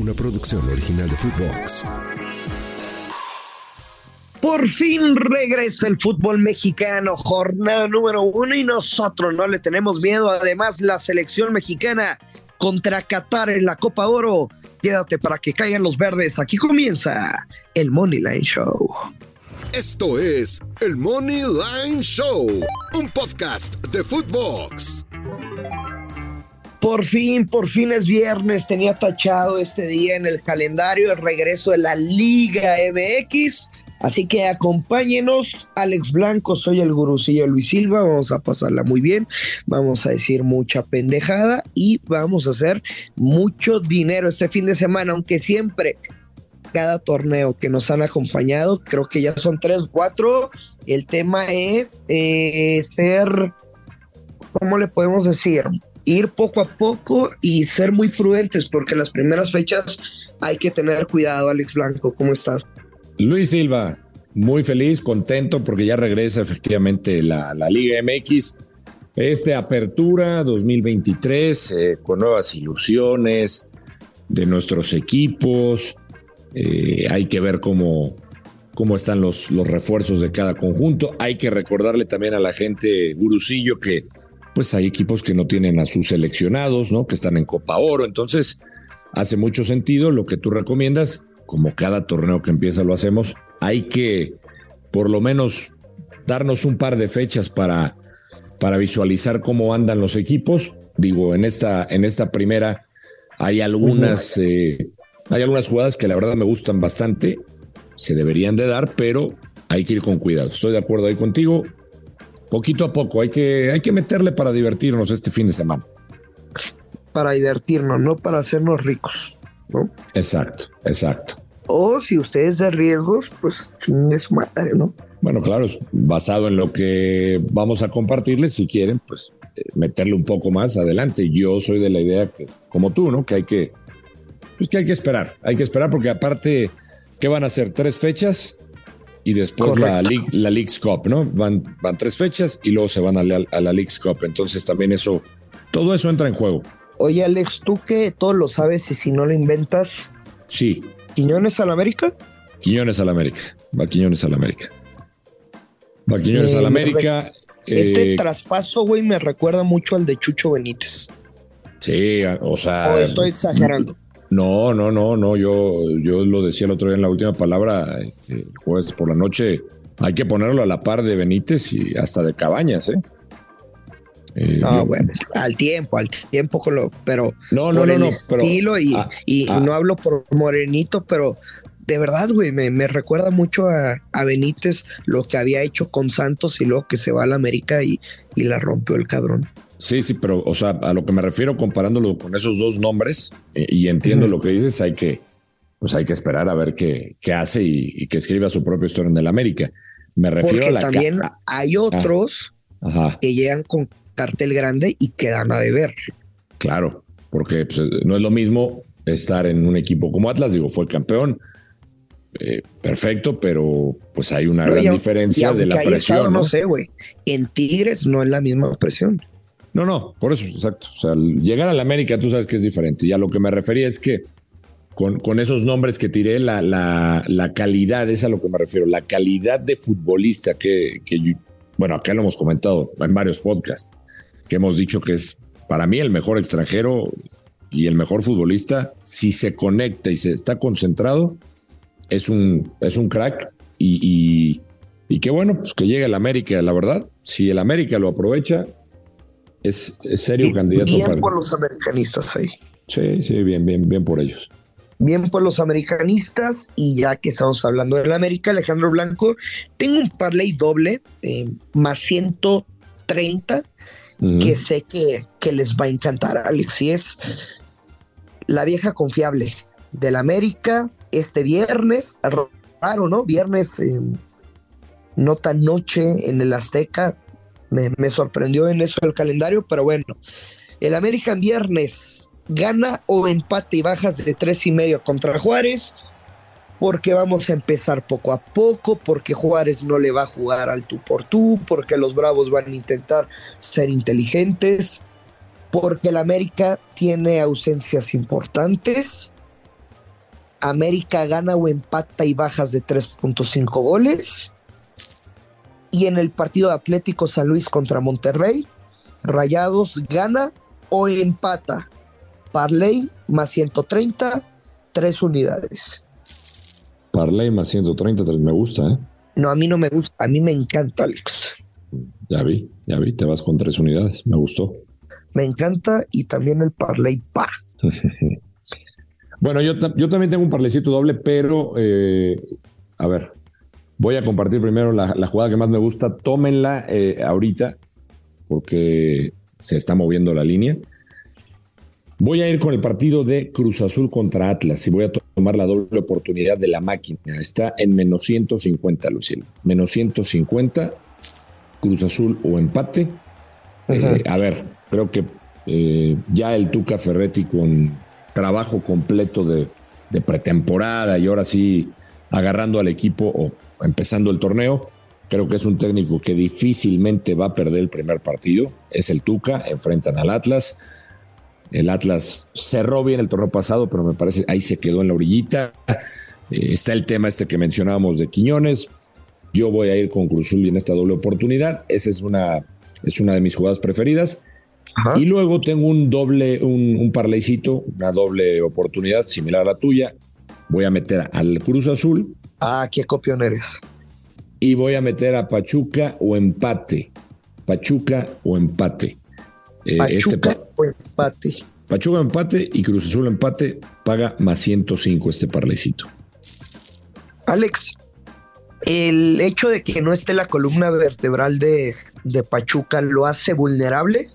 Una producción original de Footbox. Por fin regresa el fútbol mexicano, jornada número uno y nosotros no le tenemos miedo. Además, la selección mexicana contra Qatar en la Copa Oro. Quédate para que caigan los verdes. Aquí comienza el Money Line Show. Esto es el Money Line Show, un podcast de Footbox. Por fin, por fin es viernes. Tenía tachado este día en el calendario el regreso de la Liga MX. Así que acompáñenos, Alex Blanco, soy el gurucillo Luis Silva, vamos a pasarla muy bien, vamos a decir mucha pendejada y vamos a hacer mucho dinero este fin de semana, aunque siempre cada torneo que nos han acompañado, creo que ya son tres, cuatro, el tema es eh, ser, ¿cómo le podemos decir? Ir poco a poco y ser muy prudentes, porque las primeras fechas hay que tener cuidado, Alex Blanco, ¿cómo estás? Luis Silva, muy feliz, contento porque ya regresa efectivamente la, la Liga MX. Este apertura 2023 eh, con nuevas ilusiones de nuestros equipos. Eh, hay que ver cómo, cómo están los, los refuerzos de cada conjunto. Hay que recordarle también a la gente gurusillo que pues hay equipos que no tienen a sus seleccionados, ¿no? Que están en Copa Oro. Entonces, hace mucho sentido lo que tú recomiendas como cada torneo que empieza lo hacemos, hay que por lo menos darnos un par de fechas para, para visualizar cómo andan los equipos. Digo, en esta, en esta primera hay algunas, eh, hay algunas jugadas que la verdad me gustan bastante, se deberían de dar, pero hay que ir con cuidado. Estoy de acuerdo ahí contigo. Poquito a poco, hay que, hay que meterle para divertirnos este fin de semana. Para divertirnos, no para hacernos ricos, ¿no? Exacto, exacto. O si ustedes de riesgos, pues chingue su madre, ¿no? Bueno, claro, es basado en lo que vamos a compartirles, si quieren, pues eh, meterle un poco más adelante. Yo soy de la idea que, como tú, ¿no? Que hay que, pues que hay que esperar, hay que esperar porque aparte, ¿qué van a hacer? Tres fechas y después la, la League's Cup, ¿no? Van, van tres fechas y luego se van a la, a la League's Cup. Entonces también eso, todo eso entra en juego. Oye, Alex, tú que todo lo sabes y si no lo inventas, Sí, ¿Quiñones al América? Quiñones al América, va Quiñones al América. Va Quiñones Eh, al América. Este eh, traspaso, güey, me recuerda mucho al de Chucho Benítez. sí, o sea. ¿O estoy exagerando? No, no, no, no. Yo, yo lo decía el otro día en la última palabra, este, el jueves por la noche. Hay que ponerlo a la par de Benítez y hasta de Cabañas, ¿eh? Eh, No, yo- bueno, al tiempo, al tiempo con lo, pero No, no, por no, el no, pero- estilo y, ah, y ah. no hablo por Morenito, pero de verdad, güey, me, me recuerda mucho a, a Benítez lo que había hecho con Santos y luego que se va a la América y, y la rompió el cabrón. Sí, sí, pero, o sea, a lo que me refiero comparándolo con esos dos nombres, eh, y entiendo lo que dices, hay que, pues hay que esperar a ver qué, qué hace y, y que escriba su propia historia en el América. Me refiero Porque a la también ah, hay otros Ajá, que llegan con cartel grande y quedan a deber. claro, porque pues, no es lo mismo estar en un equipo como Atlas, digo, fue campeón, eh, perfecto, pero pues hay una gran diferencia de la presión. estado, ¿no? no sé, güey. En Tigres no es la misma presión. No, no, por eso, exacto. O sea, llegar a la América tú sabes que es diferente. Y a lo que me refería es que con, esos nombres que tiré, la, calidad, es a lo que me refiero, la calidad de futbolista que, que yo- bueno, acá lo hemos comentado en varios podcasts, que hemos dicho que es para mí el mejor extranjero y el mejor futbolista, si se conecta y se está concentrado, es un, es un crack y qué bueno, pues que llegue el América, la verdad. Si el América lo aprovecha, es, es serio candidato Bien para. por los americanistas ahí. Sí, sí, bien, bien, bien por ellos. Bien por los americanistas y ya que estamos hablando del América, Alejandro Blanco, tengo un parlay doble eh, más 130 Ujú. que sé que, que les va a encantar, Alex. Y es la vieja confiable del América este viernes, raro, ¿no? Viernes, eh, no tan noche en el Azteca. Me, sorprendió en eso el calendario, pero bueno. El América en viernes gana o empate y bajas de tres y medio contra Juárez, porque vamos a empezar poco a poco, porque Juárez no le va a jugar al tú por tú, porque los Bravos van a intentar ser inteligentes, porque el América tiene ausencias importantes. América gana o empata y bajas de 3.5 goles. Y en el partido de Atlético San Luis contra Monterrey, Rayados gana o empata. Parley más 130, tres unidades. Parley más 130, me gusta, ¿eh? No, a mí no me gusta, a mí me encanta, Alex. Ya vi, ya vi, te vas con tres unidades, me gustó. Me encanta y también el Parley pa. Bueno, yo, yo también tengo un parlecito doble, pero eh, a ver, voy a compartir primero la, la jugada que más me gusta. Tómenla eh, ahorita, porque se está moviendo la línea. Voy a ir con el partido de Cruz Azul contra Atlas y voy a tomar la doble oportunidad de la máquina. Está en menos 150, Luciano. Menos 150, Cruz Azul o empate. Eh, a ver, creo que eh, ya el Tuca Ferretti con trabajo completo de, de pretemporada y ahora sí agarrando al equipo o empezando el torneo, creo que es un técnico que difícilmente va a perder el primer partido. Es el Tuca, enfrentan al Atlas. El Atlas cerró bien el torneo pasado, pero me parece ahí se quedó en la orillita. Eh, está el tema este que mencionábamos de Quiñones. Yo voy a ir con Cruzul en esta doble oportunidad. Esa es una, es una de mis jugadas preferidas. Y luego tengo un doble, un, un parleycito, una doble oportunidad similar a la tuya. Voy a meter al Cruz Azul Ah, qué copión eres. y voy a meter a Pachuca o empate. Pachuca o empate. Eh, este Pachuca pa- o empate. Pachuca empate y Cruz Azul empate paga más 105 este parlecito. Alex, el hecho de que no esté la columna vertebral de, de Pachuca lo hace vulnerable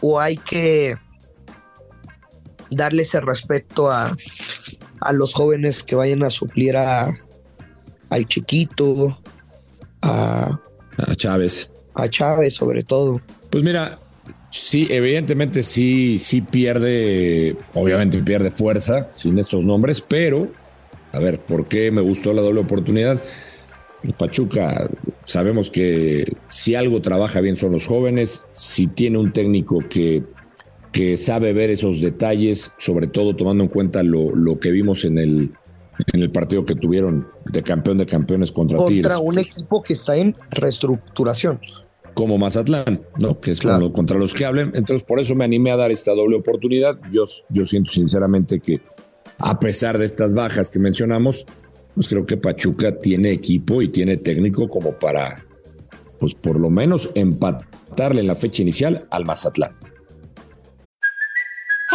o hay que darle ese respeto a, a los jóvenes que vayan a suplir a, al chiquito, a, A Chávez. a Chávez sobre todo. Pues mira, sí, evidentemente sí, sí pierde, obviamente pierde fuerza sin estos nombres, pero, a ver, ¿por qué me gustó la doble oportunidad? Pachuca, sabemos que si algo trabaja bien son los jóvenes, si tiene un técnico que, que sabe ver esos detalles, sobre todo tomando en cuenta lo, lo que vimos en el, en el partido que tuvieron de campeón de campeones contra, Tigres Contra un equipo que está en reestructuración. como Mazatlán, ¿no? Que es con lo- contra los que hablen. Entonces, por eso me animé a dar esta doble oportunidad. Yo, yo siento sinceramente que, a pesar de estas bajas que mencionamos, pues creo que Pachuca tiene equipo y tiene técnico como para, pues por lo menos empatarle en la fecha inicial al Mazatlán.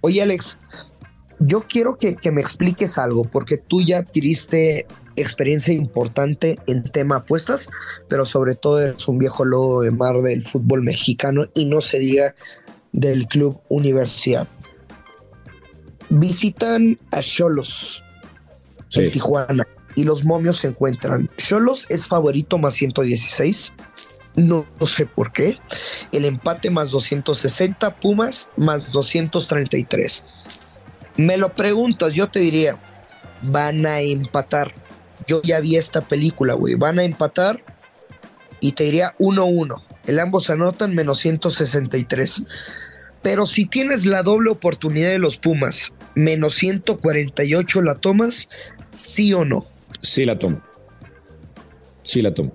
Oye, Alex, yo quiero que, que me expliques algo, porque tú ya adquiriste experiencia importante en tema apuestas, pero sobre todo eres un viejo lobo de mar del fútbol mexicano y no se diga del club Universidad. Visitan a Cholos en Tijuana y los momios se encuentran. Cholos es favorito más 116. No, sé por qué. El empate más 260, Pumas más 233. Me lo preguntas, yo te diría, van a empatar. Yo ya vi esta película, güey. Van a empatar y te diría 1-1. El ambos anotan menos 163. Pero si tienes la doble oportunidad de los Pumas, menos 148 la tomas, sí o no. Sí la tomo. Sí la tomo.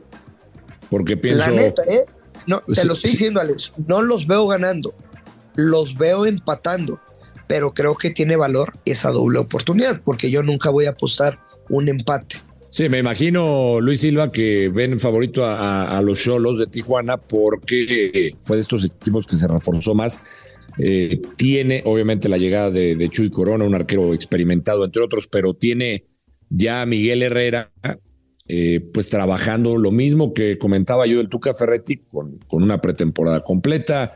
Porque pienso. La neta, ¿eh? No, te lo estoy diciendo, Alex. No los veo ganando. Los veo empatando. Pero creo que tiene valor esa doble oportunidad, porque yo nunca voy a apostar un empate. Sí, me imagino, Luis Silva, que ven favorito a, a los Cholos de Tijuana porque fue de estos equipos que se reforzó más. Eh, tiene, obviamente, la llegada de, de, Chuy Corona, un arquero experimentado, entre otros, pero tiene ya a Miguel Herrera, eh, pues trabajando lo mismo que comentaba yo del Tuca Ferretti, con, con una pretemporada completa.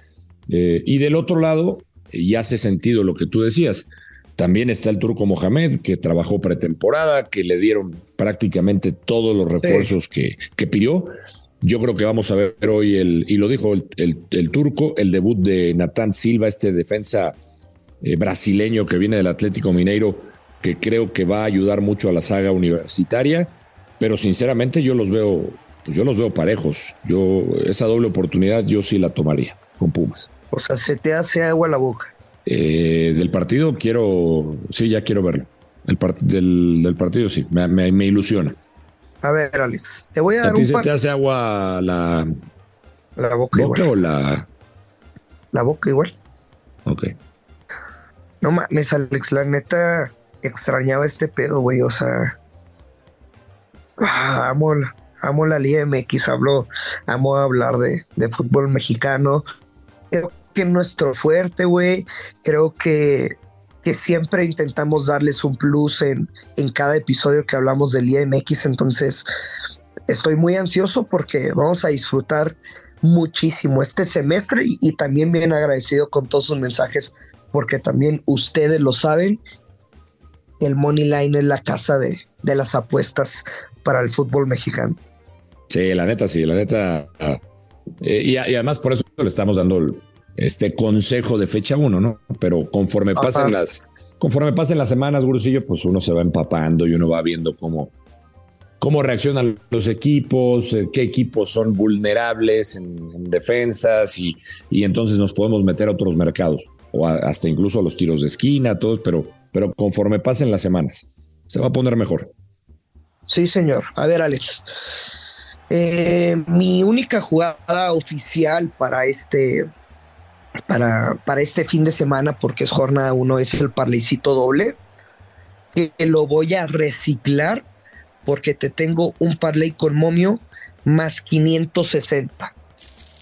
Eh, y del otro lado, y hace sentido lo que tú decías. También está el turco Mohamed, que trabajó pretemporada, que le dieron prácticamente todos los refuerzos sí. que, que, pidió. Yo creo que vamos a ver hoy el, y lo dijo el, el, el turco, el debut de Natán Silva, este defensa eh, brasileño que viene del Atlético Mineiro, que creo que va a ayudar mucho a la saga universitaria, pero sinceramente yo los veo, pues yo los veo parejos. Yo, esa doble oportunidad, yo sí la tomaría con Pumas. O sea, se te hace agua la boca. Eh, del partido quiero, sí, ya quiero verlo. El part del, del, partido sí, me, me, me, ilusiona. A ver, Alex, te voy a, a dar ti un se par... te hace agua la, la boca, boca igual. o la. La boca igual. Ok. No mames, Alex, la neta extrañaba este pedo, güey. O sea, ah, amo, la, amo la Liga MX, hablo, amo hablar de, de fútbol mexicano. Creo que nuestro fuerte, güey. Creo que, que, siempre intentamos darles un plus en, en cada episodio que hablamos del IMX. Entonces, estoy muy ansioso porque vamos a disfrutar muchísimo este semestre y, y, también bien agradecido con todos sus mensajes porque también ustedes lo saben. El Money Line es la casa de, de las apuestas para el fútbol mexicano. Sí, la neta, sí, la neta. Eh, y, y, además por eso le estamos dando este consejo de fecha uno, ¿no? Pero conforme pasen las, conforme pasen las semanas, Gurusillo, pues uno se va empapando y uno va viendo cómo, cómo reaccionan los equipos, eh, qué equipos son vulnerables en, en defensas y, y, entonces nos podemos meter a otros mercados o a, hasta incluso a los tiros de esquina, todos, pero, pero conforme pasen las semanas, se va a poner mejor. Sí, señor. A ver, Alex. Eh, mi única jugada oficial para este para, para este fin de semana, porque es jornada uno, es el parleycito doble, que lo voy a reciclar porque te tengo un parlay con momio más 560.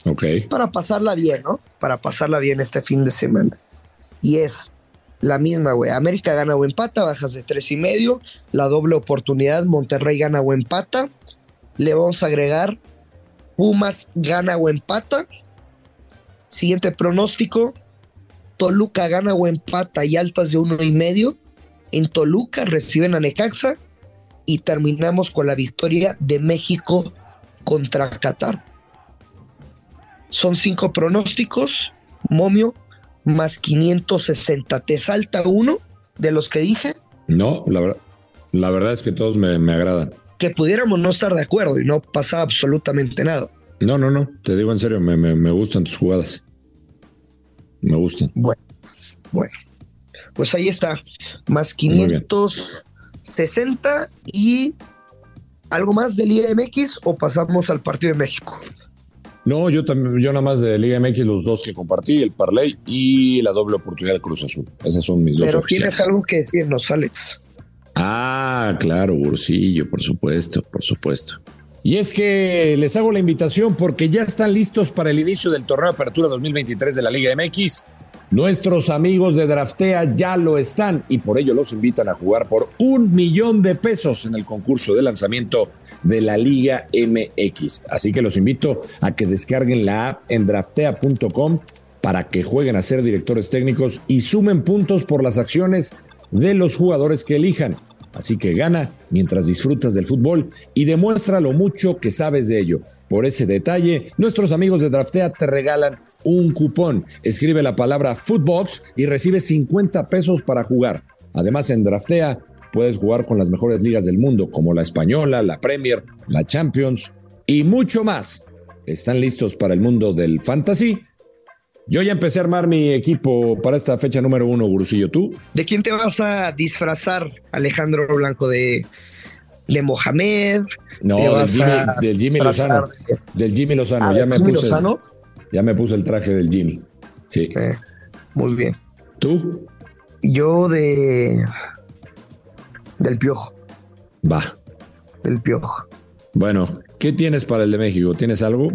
Ok. Para pasarla bien, ¿no? Para pasarla bien este fin de semana. Y es la misma, güey. América gana o empata, bajas de tres y medio. La doble oportunidad, Monterrey gana o empata. Le vamos a agregar Pumas gana o empata. Siguiente pronóstico. Toluca gana o empata y altas de uno y medio. En Toluca reciben a Necaxa y terminamos con la victoria de México contra Qatar. Son cinco pronósticos, momio, más 560. ¿Te salta uno de los que dije? No, la, verdad, la verdad es que todos me, me, agradan. Que pudiéramos no estar de acuerdo y no pasaba absolutamente nada. No, no, no, te digo en serio, me, me, me gustan tus jugadas. Me gustan. Bueno, bueno. Pues ahí está, más 560 y algo más del IMX o pasamos al partido de México. No, yo también, yo nada más de Liga MX los dos que compartí, el parlay y la doble oportunidad del Cruz Azul. Esas son mis Pero dos oficiales. tienes algo que decirnos, Alex. Ah, claro, Bursillo, por supuesto, por supuesto. Y es que les hago la invitación porque ya están listos para el inicio del torneo de apertura 2023 de la Liga MX. Nuestros amigos de Draftea ya lo están y por ello los invitan a jugar por un millón de pesos en el concurso de lanzamiento de la Liga MX. Así que los invito a que descarguen la app en draftea.com para que jueguen a ser directores técnicos y sumen puntos por las acciones de los jugadores que elijan. Así que gana mientras disfrutas del fútbol y demuestra lo mucho que sabes de ello. Por ese detalle, nuestros amigos de Draftea te regalan un cupón. Escribe la palabra Footbox y recibe 50 pesos para jugar. Además, en Draftea puedes jugar con las mejores ligas del mundo, como la Española, la Premier, la Champions y mucho más. ¿Están listos para el mundo del fantasy? Yo ya empecé a armar mi equipo para esta fecha número uno, Gurusillo. ¿Tú? ¿De quién te vas a disfrazar, Alejandro Blanco? ¿De, de Mohamed? No, del Jimmy, Lozano. Del Jimmy Lozano. ya, me puse, Lozano? ya me puse el traje del Jimmy. Sí. Eh, muy bien. ¿Tú? Yo de. Del Piojo. Va. Del Piojo. Bueno, ¿qué tienes para el de México? ¿Tienes algo?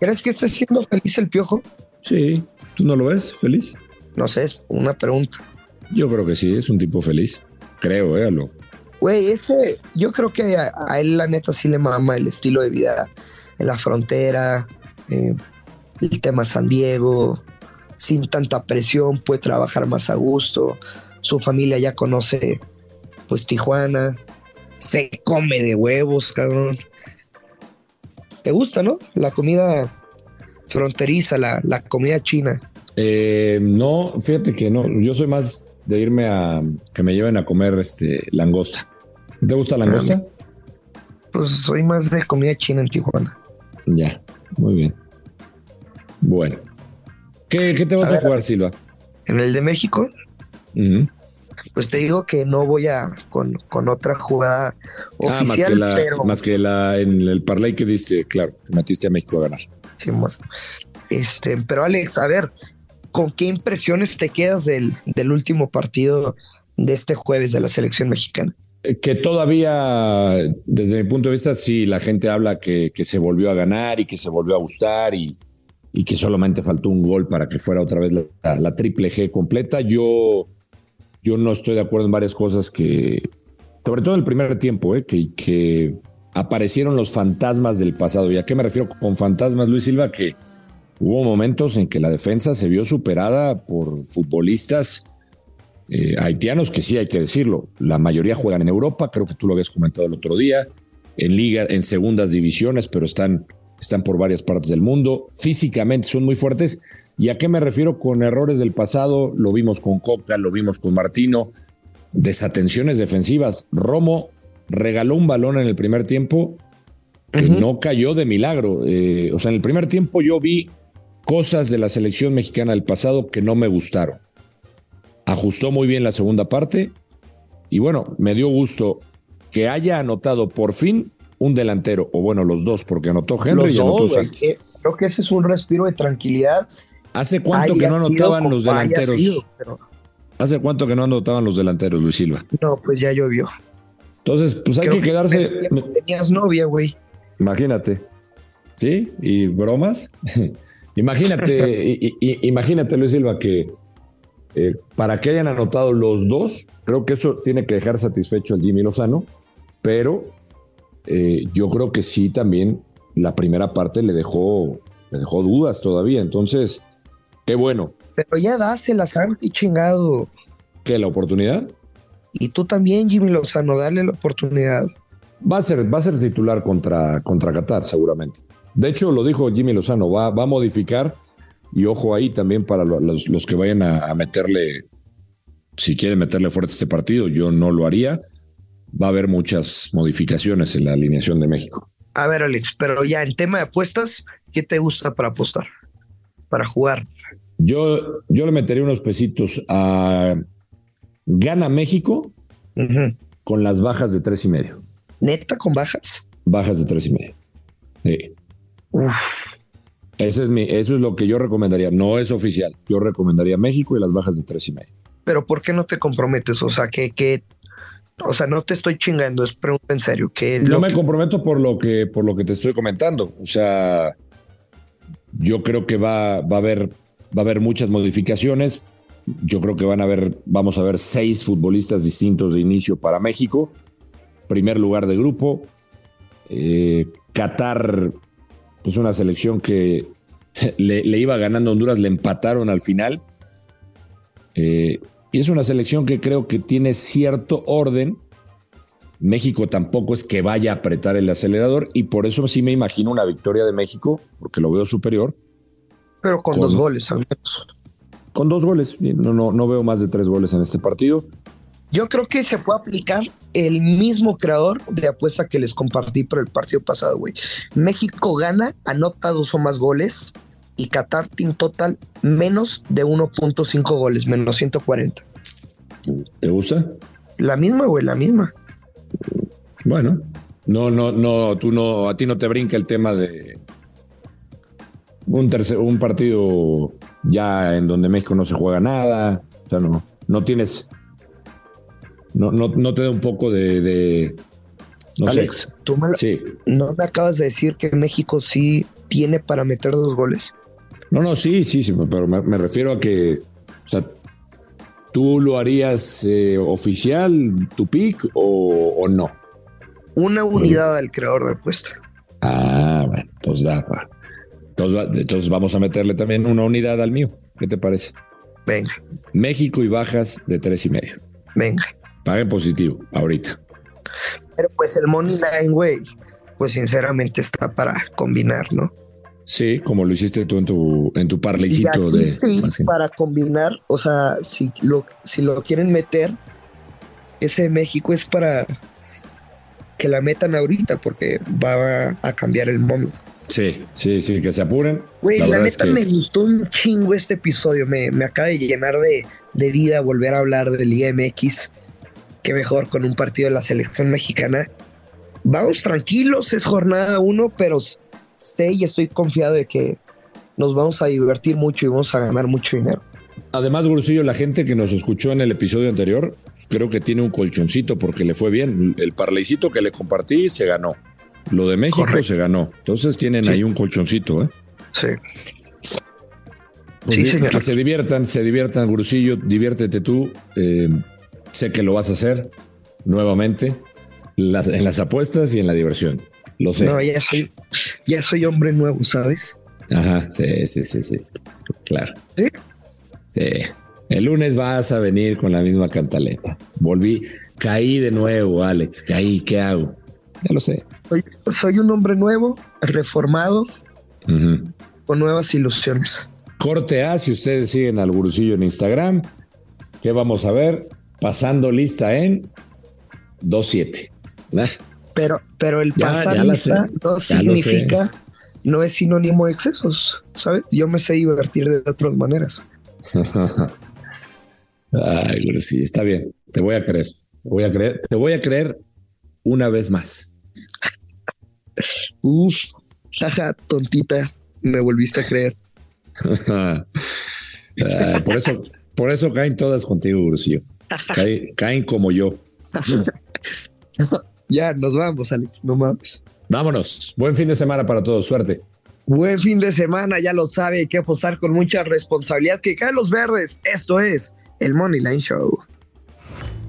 ¿Crees que esté siendo feliz el Piojo? Sí. ¿Tú no lo ves feliz? No sé, es una pregunta. Yo creo que sí, es un tipo feliz. Creo, eh, lo. Güey, es que yo creo que a, él la neta sí le mama el estilo de vida en la frontera, eh, el tema San Diego, sin tanta presión, puede trabajar más a gusto, su familia ya conoce pues Tijuana, se come de huevos, cabrón. ¿Te gusta, no? La comida fronteriza, la, la comida china. Eh, no, fíjate que no, yo soy más de irme a que me lleven a comer este langosta. ¿Te gusta langosta? Pues soy más de comida china en Tijuana. Ya, muy bien. Bueno. ¿Qué, te vas a, jugar, Silva? En el de México. Pues te digo que no voy a con, con otra jugada ah, más que la, más que la en el parlay que diste, claro, que metiste a México a ganar. Sí, bueno. Este, pero Alex, a ver, ¿con qué impresiones te quedas del, del último partido de este jueves de la selección mexicana? Eh, que todavía, desde mi punto de vista, sí, la gente habla que, que se volvió a ganar y que se volvió a gustar y, y que solamente faltó un gol para que fuera otra vez la, triple G completa. Yo, yo no estoy de acuerdo en varias cosas que, sobre todo en el primer tiempo, eh, que, aparecieron los fantasmas del pasado. ¿Y a qué me refiero con fantasmas, Luis Silva? Que hubo momentos en que la defensa se vio superada por futbolistas eh, haitianos, que sí hay que decirlo. La mayoría juegan en Europa, creo que tú lo habías comentado el otro día, en liga, en segundas divisiones, pero están están por varias partes del mundo, físicamente son muy fuertes. ¿Y a qué me refiero con errores del pasado? Lo vimos con Coca, lo vimos con Martino, desatenciones defensivas. Romo regaló un balón en el primer tiempo que no cayó de milagro. Eh, o sea, en el primer tiempo yo vi cosas de la selección mexicana del pasado que no me gustaron. Ajustó muy bien la segunda parte y bueno, me dio gusto que haya anotado por fin un delantero, o bueno, los dos, porque anotó Henry y anotó Santos. Creo que ese es un respiro de tranquilidad. ¿Hace cuánto que no anotaban los delanteros? ¿Hace cuánto que no anotaban los delanteros, Luis Silva? No, pues ya llovió. Entonces, pues hay que quedarse. tenías novia, güey. Imagínate. ¿Sí? ¿Y bromas? imagínate, imagínate, Luis Silva, que eh, para que hayan anotado los dos, creo que eso tiene que dejar satisfecho al Jimmy Lozano, pero eh, yo creo que sí también la primera parte le dejó, le dejó dudas todavía. Entonces, qué bueno. Pero ya dásela, Santi, chingado. ¿Qué, la oportunidad? Y tú también, Jimmy Lozano, darle la oportunidad. Va a ser, va a ser titular contra, contra Qatar, seguramente. De hecho, lo dijo Jimmy Lozano, va, va a modificar. Y ojo ahí también para los, los que vayan a, a meterle, si quieren meterle fuerte este partido, yo no lo haría va a haber muchas modificaciones en la alineación de México. A ver, Alex, pero ya en tema de apuestas, ¿qué te gusta para apostar? Para jugar. Yo, yo le metería unos pesitos a Gana México con las bajas de tres y medio. ¿Neta con bajas? Bajas de tres y medio. Sí. Ese es mi, eso es lo que yo recomendaría. No es oficial. Yo recomendaría México y las bajas de tres y medio. Pero ¿por qué no te comprometes? O sea, ¿qué, qué o sea, no te estoy chingando, es pregunta en serio. Que no me comprometo por lo que por lo que te estoy comentando. O sea, yo creo que va, va a haber Va a haber muchas modificaciones. Yo creo que van a haber, vamos a ver seis futbolistas distintos de inicio para México. Primer lugar de grupo. Eh, Qatar, pues una selección que le, iba ganando a Honduras, le empataron al final. Eh, y es una selección que creo que tiene cierto orden. México tampoco es que vaya a apretar el acelerador y por eso sí me imagino una victoria de México, porque lo veo superior. Pero con, dos goles al menos. Con dos goles. No, no, no veo más de tres goles en este partido. Yo creo que se puede aplicar el mismo creador de apuesta que les compartí por el partido pasado, güey. México gana, anota dos o más goles y Qatar Team Total menos de 1.5 goles, menos 140. ¿Te gusta? La misma, güey, la misma. Bueno, no, no, no, tú no, a ti no te brinca el tema de un tercer, un partido ya en donde México no se juega nada, o sea, no, no tienes, no, no, no te da un poco de, no Alex, tú me, sí. no me acabas de decir que México sí tiene para meter dos goles. No, no, sí, sí, sí, pero me, refiero a que, o sea, ¿tú lo harías eh, oficial, tu pick, o, no? Una unidad al creador de apuesta. Ah, bueno, entonces da, entonces, entonces, vamos a meterle también una unidad al mío. ¿Qué te parece? Venga. México y bajas de tres y medio. Venga. Paguen positivo, ahorita. Pero pues el money line, güey, pues sinceramente está para combinar, ¿no? Sí, como lo hiciste tú en tu, en tu parleycito de. Sí, para combinar, o sea, si lo, si lo quieren meter, ese México es para que la metan ahorita, porque va a cambiar el momio. Sí, sí, sí, que se apuren. Güey, la, neta me gustó un chingo este episodio. Me, me acaba de llenar de, de, vida volver a hablar del Liga MX. Qué mejor con un partido de la selección mexicana. Vamos tranquilos, es jornada uno, pero sé y estoy confiado de que nos vamos a divertir mucho y vamos a ganar mucho dinero. Además, Gurusillo, la gente que nos escuchó en el episodio anterior, creo que tiene un colchoncito porque le fue bien. El parleycito que le compartí se ganó. Lo de México se ganó. Entonces tienen ahí un colchoncito, ¿eh? Sí. Pues que se diviertan, se diviertan, Gurusillo, diviértete tú. Eh, sé que lo vas a hacer nuevamente en las apuestas y en la diversión. Lo sé. No, ya soy, ya soy hombre nuevo, ¿sabes? Ajá, sí, sí, sí, sí. Claro. Sí. Sí. El lunes vas a venir con la misma cantaleta. Volví, caí de nuevo, Alex. Caí, ¿qué hago? Ya lo sé. Soy, un hombre nuevo, reformado, con nuevas ilusiones. Corte A, si ustedes siguen al gurusillo en Instagram, ¿qué vamos a ver? Pasando lista en 2-7. Pero, pero el pasar lista no significa, no es sinónimo de excesos, ¿sabes? Yo me sé divertir de otras maneras. Ay, gurusillo, está bien. Te voy a creer. Te voy a creer. Te voy a creer una vez más. Uf, jaja, tontita, me volviste a creer. por eso, por eso caen todas contigo, Urcio. Caen, como yo. ya, nos vamos, Alex, no mames. Vámonos. Buen fin de semana para todos. Suerte. Buen fin de semana, ya lo sabe, hay que apostar con mucha responsabilidad que caen los verdes. Esto es el Money Line Show.